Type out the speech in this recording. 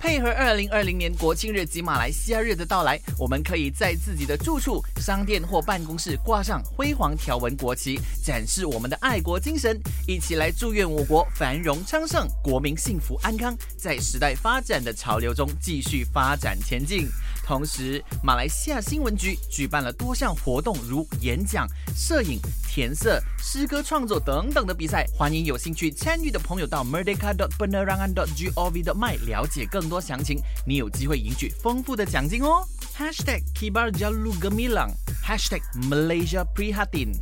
配合二零二零年国庆日及马来西亚日的到来，我们可以在自己的住处、商店或办公室挂上辉煌条纹国旗，展示我们的爱国精神，一起来祝愿我国繁荣昌盛，国民幸福安康，在时代发展的潮流中继续发展前进。同时，马来西亚新闻局举办了多项活动，如演讲、摄影、填色、诗歌创作等等的比赛。欢迎有兴趣参与的朋友到 merdeka dot penerangan dot gov dot my 了解更多详情。你有机会赢取丰富的奖金哦 hashtag kibarjalugamilan hashtag malaysia prehadin